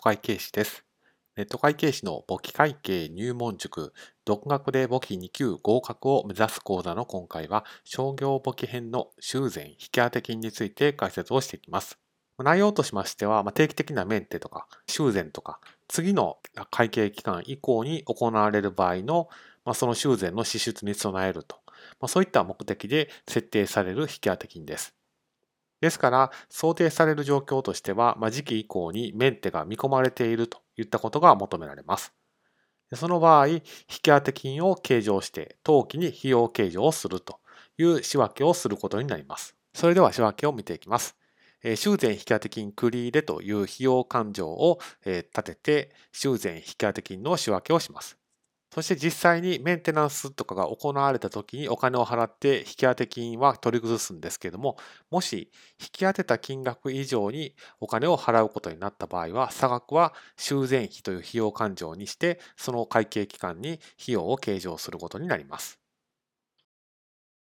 ト会計士です。ネット会計士の簿記会計入門塾、独学で簿記2級合格を目指す講座の今回は、商業簿記編の修繕引当金について解説をしていきます。内容としましては、定期的なメンテとか修繕とか、次の会計期間以降に行われる場合の、その修繕の支出に備えると、そういった目的で設定される引当金です。ですから、想定される状況としては、まあ、時期以降にメンテが見込まれているといったことが求められます。その場合、引当金を計上して、当期に費用計上をするという仕分けをすることになります。それでは仕分けを見ていきます。修繕引当金繰り入れという費用勘定を立てて、修繕引当金の仕分けをします。そして実際にメンテナンスとかが行われた時にお金を払って引き当て金は取り崩すんですけれども、もし引き当てた金額以上にお金を払うことになった場合は、差額は修繕費という費用勘定にして、その会計期間に費用を計上することになります。